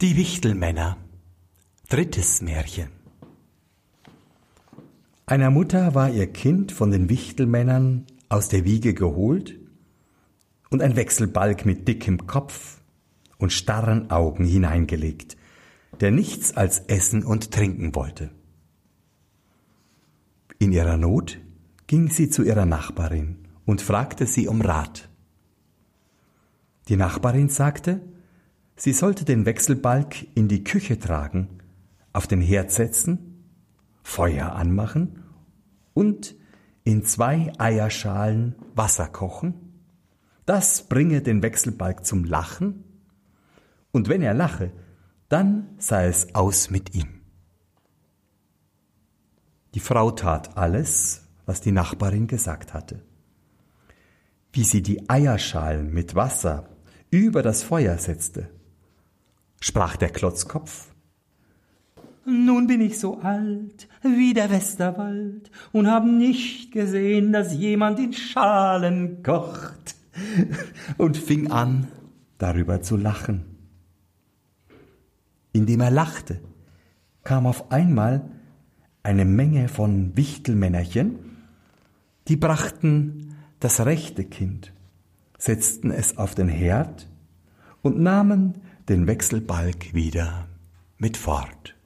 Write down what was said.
Die Wichtelmänner. Drittes Märchen. Einer Mutter war ihr Kind von den Wichtelmännern aus der Wiege geholt und ein Wechselbalg mit dickem Kopf und starren Augen hineingelegt, der nichts als essen und trinken wollte. In ihrer Not ging sie zu ihrer Nachbarin und fragte sie um Rat. Die Nachbarin sagte, sie sollte den Wechselbalg in die Küche tragen, auf den Herd setzen, Feuer anmachen und in zwei Eierschalen Wasser kochen. Das bringe den Wechselbalg zum Lachen, und wenn er lache, dann sei es aus mit ihm. Die Frau tat alles, was die Nachbarin gesagt hatte. Wie sie die Eierschalen mit Wasser über das Feuer setzte, sprach der Klotzkopf. Nun bin ich so alt wie der Westerwald und hab nicht gesehen, dass jemand in Schalen kocht. Und fing an, darüber zu lachen. Indem er lachte, kam auf einmal eine Menge von Wichtelmännerchen, die brachten das rechte Kind, setzten es auf den Herd und nahmen den Wechselbalg wieder mit fort.